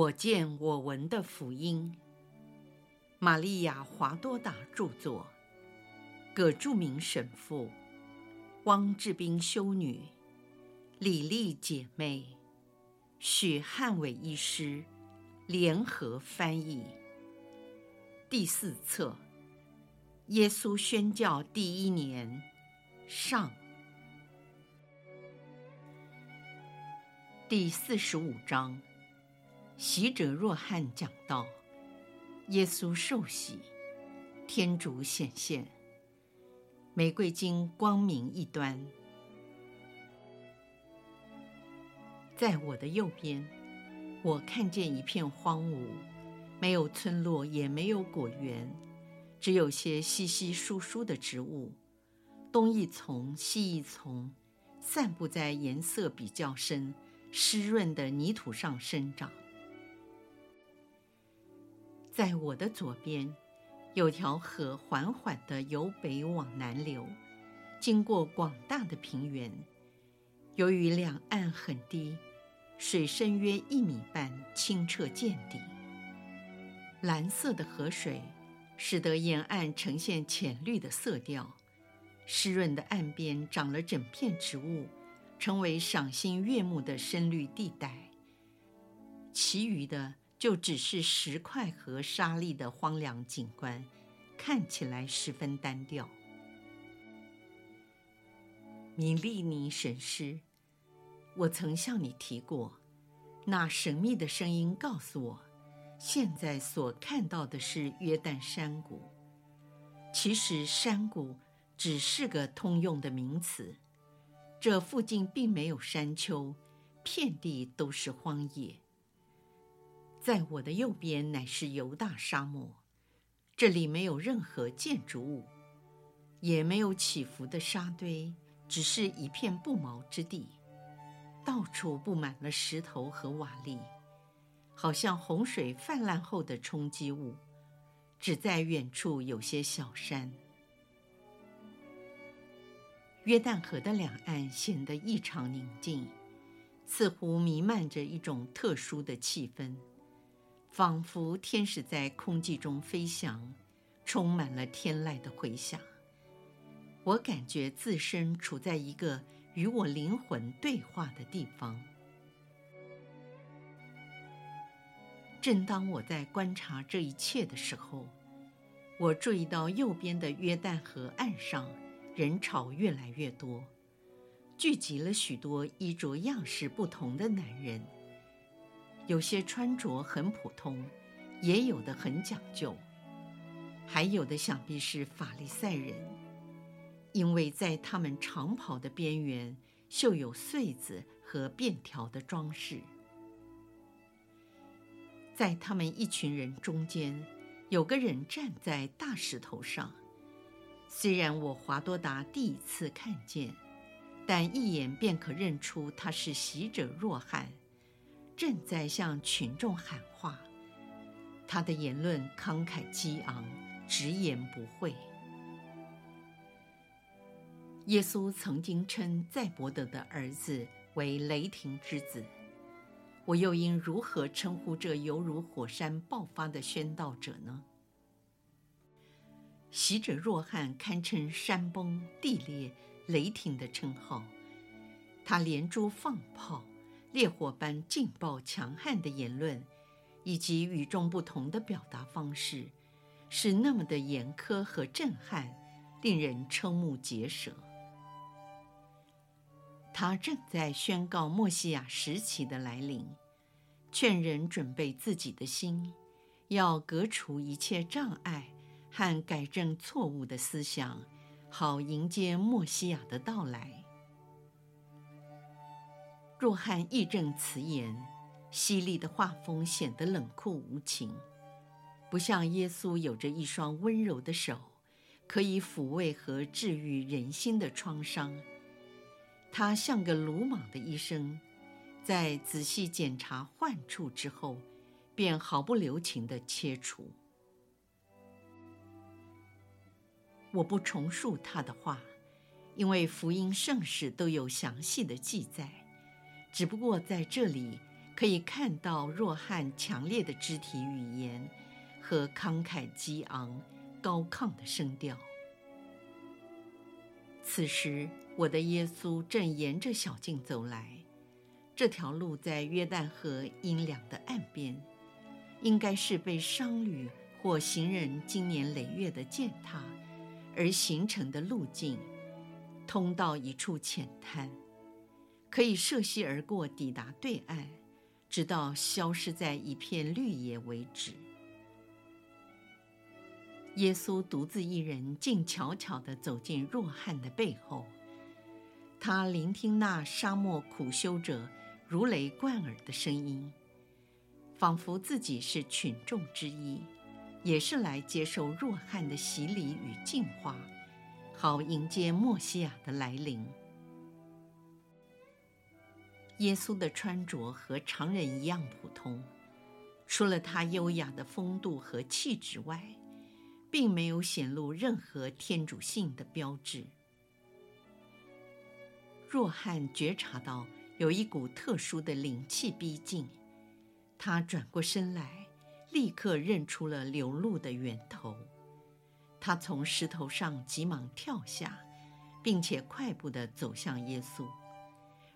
我见我闻的福音，玛利亚·华多达著作，葛著名神父，汪志斌修女，李丽姐妹，许汉伟医师联合翻译。第四册，耶稣宣教第一年，上，第四十五章。习者若翰讲道：耶稣受洗，天主显现，玫瑰经光明一端。在我的右边，我看见一片荒芜，没有村落，也没有果园，只有些稀稀疏疏的植物，东一丛，西一丛，散布在颜色比较深、湿润的泥土上生长。在我的左边，有条河缓缓地由北往南流，经过广大的平原。由于两岸很低，水深约一米半，清澈见底。蓝色的河水使得沿岸呈现浅绿的色调，湿润的岸边长了整片植物，成为赏心悦目的深绿地带。其余的。就只是石块和沙砾的荒凉景观，看起来十分单调。米利尼神师，我曾向你提过，那神秘的声音告诉我，现在所看到的是约旦山谷。其实山谷只是个通用的名词，这附近并没有山丘，遍地都是荒野。在我的右边乃是犹大沙漠，这里没有任何建筑物，也没有起伏的沙堆，只是一片不毛之地，到处布满了石头和瓦砾，好像洪水泛滥后的冲击物。只在远处有些小山。约旦河的两岸显得异常宁静，似乎弥漫着一种特殊的气氛。仿佛天使在空气中飞翔，充满了天籁的回响。我感觉自身处在一个与我灵魂对话的地方。正当我在观察这一切的时候，我注意到右边的约旦河岸上人潮越来越多，聚集了许多衣着样式不同的男人。有些穿着很普通，也有的很讲究，还有的想必是法利赛人，因为在他们长袍的边缘绣有穗子和便条的装饰。在他们一群人中间，有个人站在大石头上。虽然我华多达第一次看见，但一眼便可认出他是洗者若翰。正在向群众喊话，他的言论慷慨激昂，直言不讳。耶稣曾经称载伯德的儿子为雷霆之子，我又应如何称呼这犹如火山爆发的宣道者呢？洗者若翰堪称山崩地裂、雷霆的称号，他连珠放炮。烈火般劲爆强悍的言论，以及与众不同的表达方式，是那么的严苛和震撼，令人瞠目结舌。他正在宣告默西亚时期的来临，劝人准备自己的心，要革除一切障碍和改正错误的思想，好迎接默西亚的到来。若翰义正辞严，犀利的画风显得冷酷无情，不像耶稣有着一双温柔的手，可以抚慰和治愈人心的创伤。他像个鲁莽的医生，在仔细检查患处之后，便毫不留情地切除。我不重述他的话，因为福音圣史都有详细的记载。只不过在这里可以看到若翰强烈的肢体语言和慷慨激昂、高亢的声调。此时，我的耶稣正沿着小径走来。这条路在约旦河阴凉的岸边，应该是被商旅或行人经年累月的践踏而形成的路径，通到一处浅滩，可以涉溪而过，抵达对岸，直到消失在一片绿野为止。耶稣独自一人，静悄悄地走进若汉的背后，他聆听那沙漠苦修者如雷贯耳的声音，仿佛自己是群众之一，也是来接受若汉的洗礼与净化，好迎接默西亚的来临。耶稣的穿着和常人一样普通，除了他优雅的风度和气质外，并没有显露任何天主性的标志。若翰觉察到。有一股特殊的灵气逼近，他转过身来，立刻认出了流露的源头。他从石头上急忙跳下，并且快步地走向耶稣，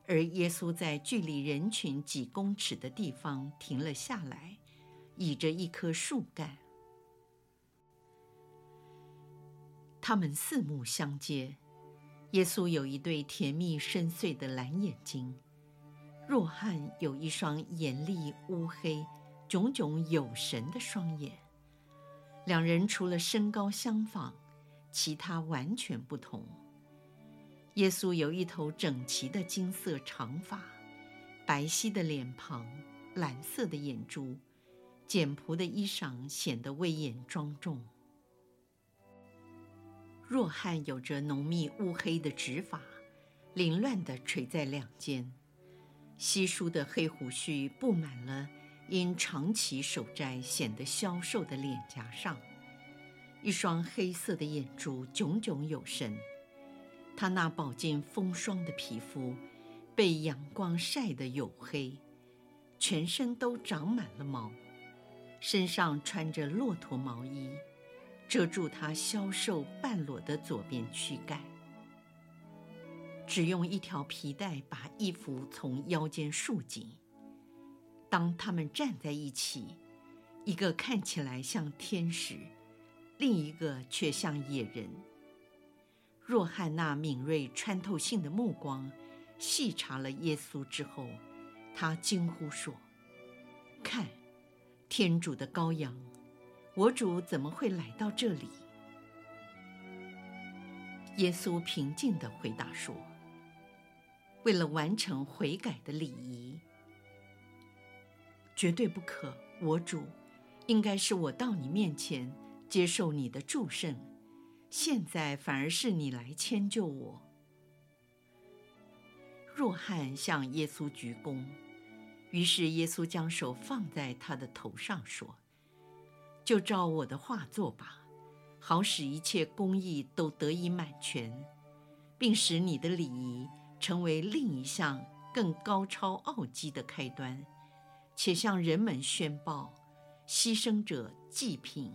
而耶稣在距离人群几公尺的地方停了下来，倚着一棵树干。他们四目相接，耶稣有一对甜蜜深邃的蓝眼睛。若翰有一双严厉、乌黑、炯炯有神的双眼，两人除了身高相仿，其他完全不同。耶稣有一头整齐的金色长发，白皙的脸庞，蓝色的眼珠，简朴的衣裳显得威严庄重。若翰有着浓密乌黑的直发，凌乱地垂在两肩。稀疏的黑胡须布满了因长期守斋显得消瘦的脸颊上，一双黑色的眼珠炯炯有神。他那饱经风霜的皮肤被阳光晒得黝黑，全身都长满了毛，身上穿着骆驼毛衣，遮住他消瘦半裸的左边躯干。只用一条皮带把衣服从腰间束紧。当他们站在一起，一个看起来像天使，另一个却像野人。若翰那敏锐穿透性的目光细察了耶稣之后，他惊呼说：“看，天主的羔羊！我主怎么会来到这里？”耶稣平静地回答说。为了完成悔改的礼仪，绝对不可。我主，应该是我到你面前接受你的祝圣，现在反而是你来迁就我。若翰向耶稣鞠躬，于是耶稣将手放在他的头上，说：“就照我的话做吧，好使一切公义都得以满全，并使你的礼仪。”成为另一项更高超奥迹的开端，且向人们宣报：牺牲者祭品，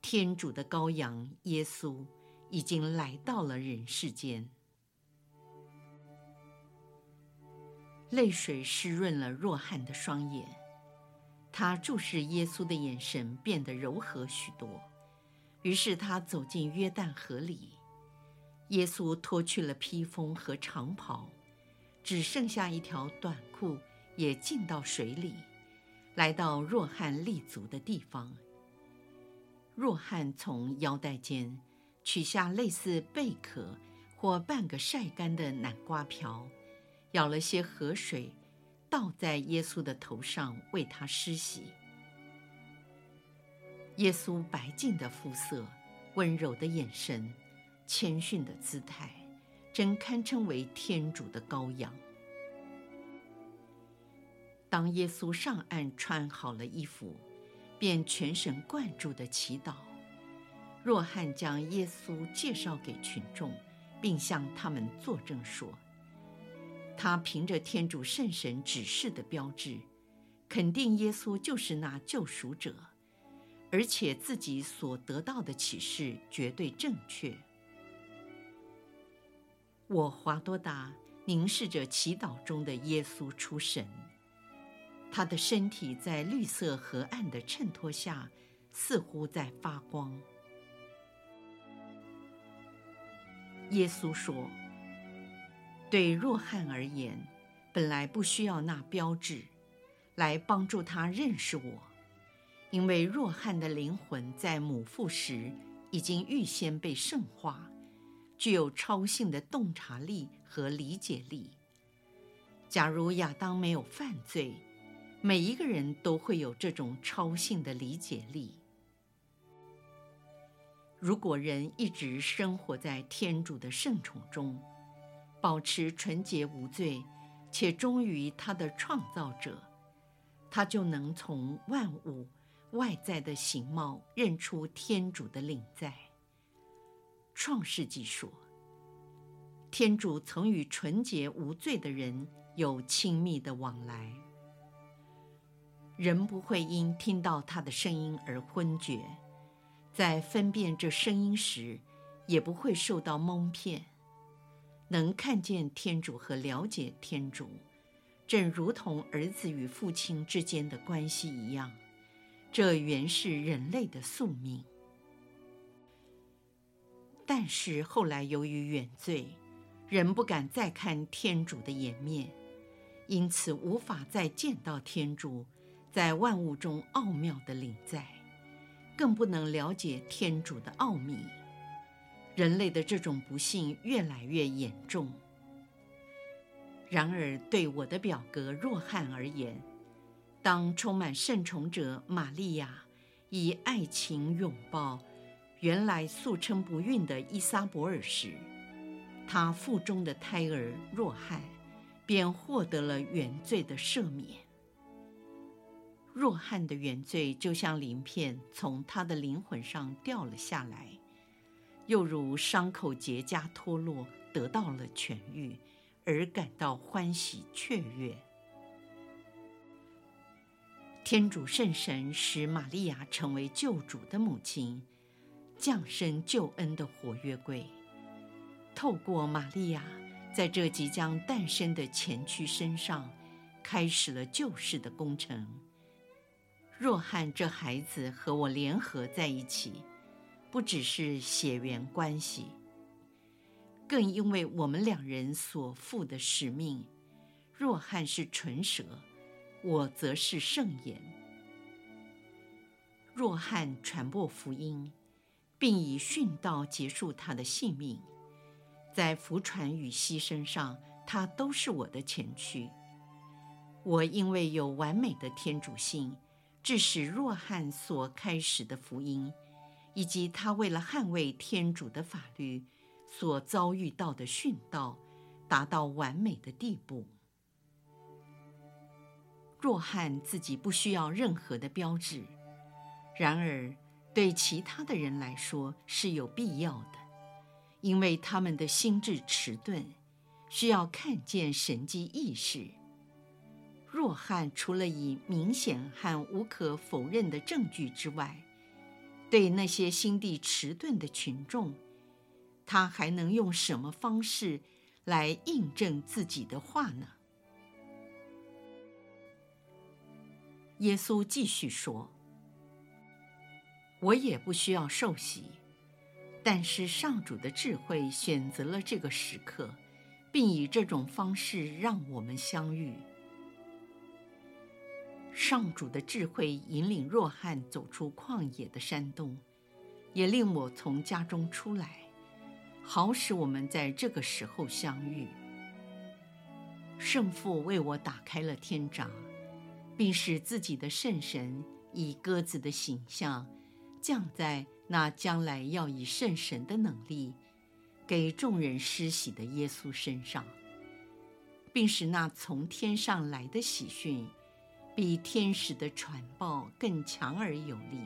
天主的羔羊耶稣已经来到了人世间。泪水湿润了若翰的双眼，他注视耶稣的眼神变得柔和许多。于是他走进约旦河里。耶稣脱去了披风和长袍，只剩下一条短裤，也进到水里，来到若翰立足的地方。若翰从腰带间取下类似贝壳或半个晒干的南瓜瓢，舀了些河水，倒在耶稣的头上，为他施洗。耶稣白净的肤色，温柔的眼神。谦逊的姿态，真堪称为天主的羔羊。当耶稣上岸穿好了衣服，便全神贯注地祈祷。若翰将耶稣介绍给群众，并向他们作证说：他凭着天主圣神指示的标志，肯定耶稣就是那救赎者，而且自己所得到的启示绝对正确。我华多达凝视着祈祷中的耶稣出神，他的身体在绿色河岸的衬托下，似乎在发光。耶稣说：“对若汉而言，本来不需要那标志。”来帮助他认识我，因为若汉的灵魂在母腹时已经预先被圣化，具有超性的洞察力和理解力。假如亚当没有犯罪，每一个人都会有这种超性的理解力。如果人一直生活在天主的圣宠中，保持纯洁无罪，且忠于他的创造者。他就能从万物外在的形貌认出天主的领在。创世纪说，天主曾与纯洁无罪的人有亲密的往来。人不会因听到他的声音而昏厥，在分辨这声音时，也不会受到蒙骗，能看见天主和了解天主。正如同儿子与父亲之间的关系一样，这原是人类的宿命。但是后来由于原罪，人不敢再看天主的颜面，因此无法再见到天主在万物中奥妙的领在，更不能了解天主的奥秘。人类的这种不幸越来越严重。然而，对我的表哥若翰而言，当充满圣宠者玛利亚以爱情拥抱原来素称不孕的伊撒伯尔时，他腹中的胎儿若翰便获得了原罪的赦免。若翰的原罪就像鳞片从他的灵魂上掉了下来，又如伤口结痂脱落，得到了痊愈。而感到欢喜雀跃。天主圣神使玛利亚成为救主的母亲，降生救恩的活约柜。透过玛利亚，在这即将诞生的前驱身上，开始了救世的工程。若翰这孩子和我联合在一起，不只是血缘关系。更因为我们两人所负的使命，若翰是唇舌，我则是圣言。若翰传播福音，并以殉道结束他的性命，在福传与牺牲上，他都是我的前驱。我因为有完美的天主性，致使若翰所开始的福音，以及他为了捍卫天主的法律。所遭遇到的殉道，达到完美的地步。若翰自己不需要任何的标志，然而对其他的人来说是有必要的，因为他们的心智迟钝，需要看见神迹异事。若汉除了以明显和无可否认的证据之外，对那些心地迟钝的群众。他还能用什么方式来印证自己的话呢？耶稣继续说：“我也不需要受洗，但是上主的智慧选择了这个时刻，并以这种方式让我们相遇。上主的智慧引领若汉走出旷野的山洞，也令我从家中出来。”好使我们在这个时候相遇。圣父为我打开了天闸，并使自己的圣神以鸽子的形象降在那将来要以圣神的能力给众人施洗的耶稣身上，并使那从天上来的喜讯比天使的传报更强而有力，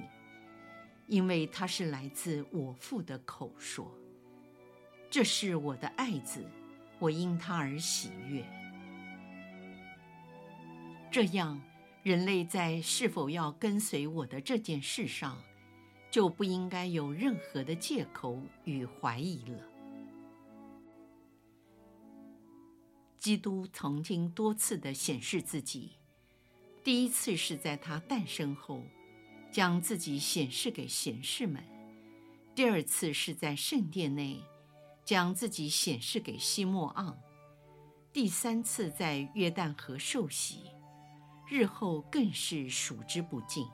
因为它是来自我父的口说。这是我的爱子，我因他而喜悦。这样，人类在是否要跟随我的这件事上，就不应该有任何的借口与怀疑了。基督曾经多次地显示自己，第一次是在他诞生后，将自己显示给贤士们；第二次是在圣殿内，将自己显示给西莫盎；第三次在约旦河受洗，日后更是数之不尽。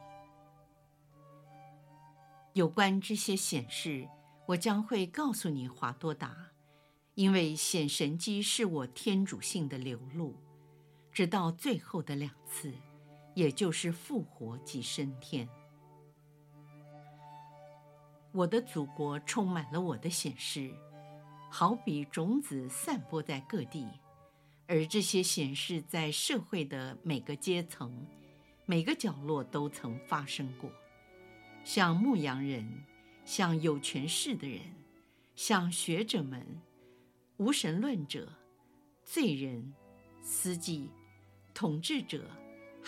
有关这些显示，我将会告诉你，华多达。因为显神迹是我天主性的流露，直到最后的两次，也就是复活及升天。我的祖国充满了我的显示，好比种子散播在各地，而这些显示在社会的每个阶层、每个角落都曾发生过，像牧羊人，像有权势的人，像学者们。无神论者、罪人、司机、统治者、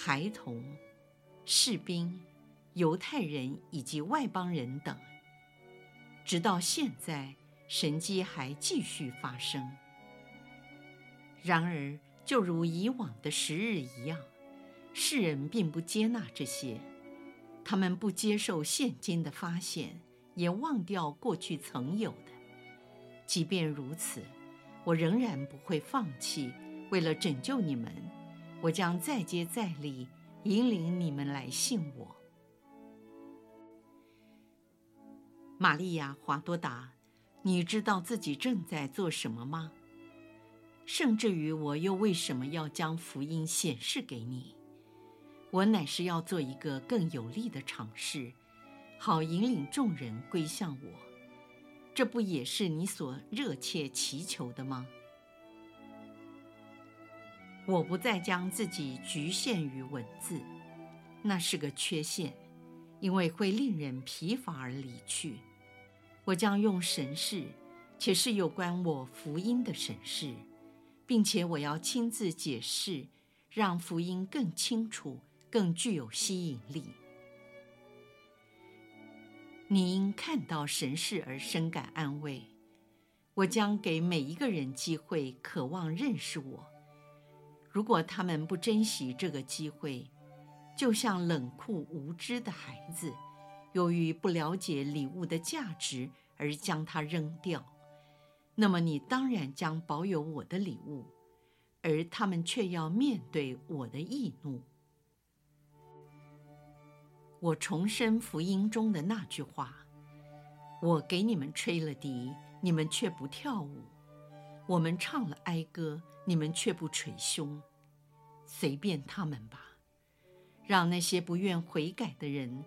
孩童、士兵、犹太人以及外邦人等，直到现在，神迹还继续发生。然而，就如以往的时日一样，世人并不接纳这些，他们不接受现今的发现，也忘掉过去曾有的。即便如此，我仍然不会放弃，为了拯救你们，我将再接再厉，引领你们来信我。玛利亚·华多达，你知道自己正在做什么吗？甚至于，我又为什么要将福音显示给你？我乃是要做一个更有力的尝试，好引领众人归向我。这不也是你所热切祈求的吗？我不再将自己局限于文字，那是个缺陷，因为会令人疲乏而离去。我将用神事，且是有关我福音的神事，并且我要亲自解释，让福音更清楚、更具有吸引力。你因看到神事而深感安慰。我将给每一个人机会，渴望认识我。如果他们不珍惜这个机会，就像冷酷无知的孩子，由于不了解礼物的价值而将它扔掉，那么你当然将保有我的礼物，而他们却要面对我的易怒。我重申福音中的那句话：“我给你们吹了笛，你们却不跳舞；我们唱了哀歌，你们却不捶胸。随便他们吧，让那些不愿悔改的人，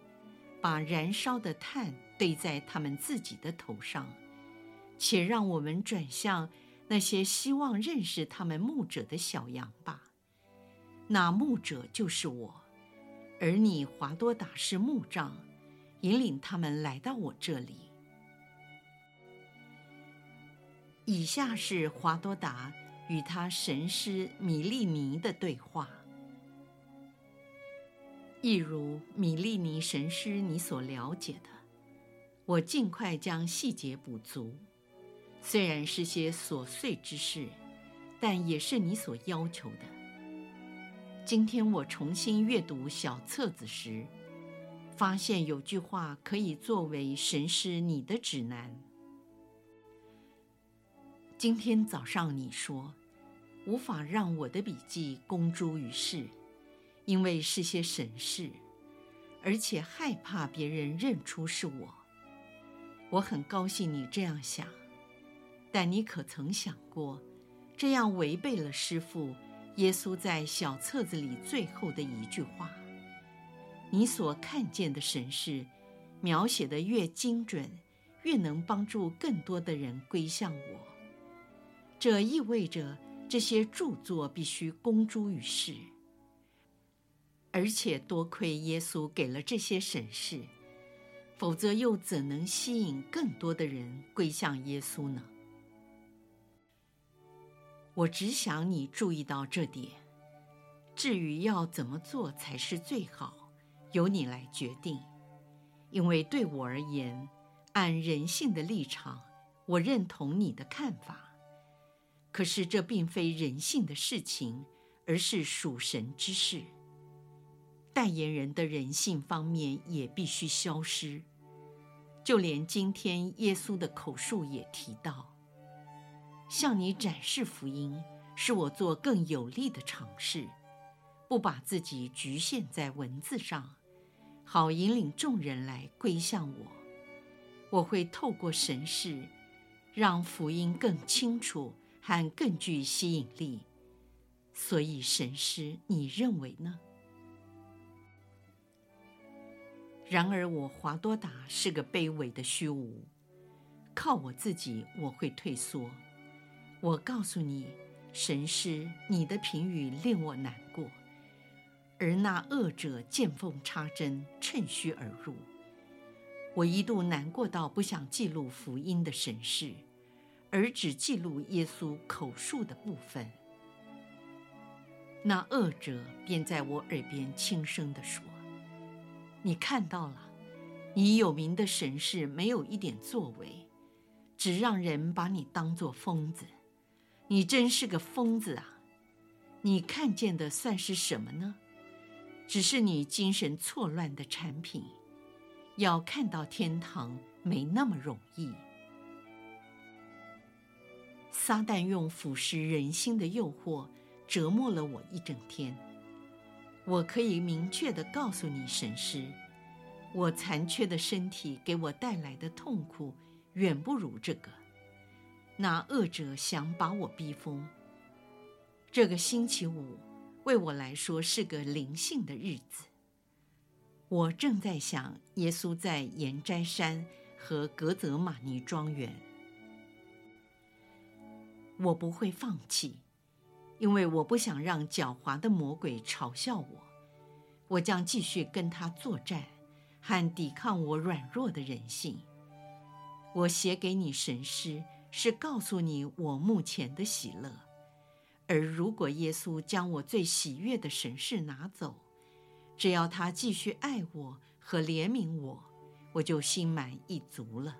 把燃烧的炭堆在他们自己的头上，且让我们转向那些希望认识他们牧者的小羊吧。那牧者就是我。”而你，华多达是牧长，引领他们来到我这里。以下是华多达与他神师米利尼的对话。一如米利尼神师你所了解的，我尽快将细节补足，虽然是些琐碎之事，但也是你所要求的。今天我重新阅读小册子时，发现有句话可以作为神师你的指南。今天早上你说，无法让我的笔记公诸于世，因为是些神事，而且害怕别人认出是我。我很高兴你这样想，但你可曾想过，这样违背了师父。耶稣在小册子里最后的一句话：“你所看见的神事，描写的越精准，越能帮助更多的人归向我。这意味着这些著作必须公诸于世，而且多亏耶稣给了这些审视，否则又怎能吸引更多的人归向耶稣呢？”我只想你注意到这点，至于要怎么做才是最好，由你来决定。因为对我而言，按人性的立场，我认同你的看法。可是这并非人性的事情，而是属神之事。代言人的人性方面也必须消失。就连今天耶稣的口述也提到，向你展示福音，是我做更有力的尝试，不把自己局限在文字上，好引领众人来归向我。我会透过神事，让福音更清楚和更具吸引力。所以神师，你认为呢？然而，我华多达是个卑微的虚无，靠我自己我会退缩。我告诉你，神师，你的评语令我难过。而那恶者见缝插针，趁虚而入。我一度难过到不想记录福音的神事，而只记录耶稣口述的部分。那恶者便在我耳边轻声地说。你看到了，你有名的神视没有一点作为，只让人把你当作疯子。你真是个疯子啊！你看见的算是什么呢？只是你精神错乱的产品。要看到天堂没那么容易。撒旦用腐蚀人心的诱惑折磨了我一整天。我可以明确地告诉你，神师，我残缺的身体给我带来的痛苦远不如这个。那恶者想把我逼疯。这个星期五为我来说是个灵性的日子。我正在想耶稣在严斋山和格泽玛尼庄园。我不会放弃。因为我不想让狡猾的魔鬼嘲笑我，我将继续跟他作战，和抵抗我软弱的人性。我写给你神诗，是告诉你我目前的喜乐。而如果耶稣将我最喜悦的神事拿走，只要他继续爱我和怜悯我，我就心满意足了。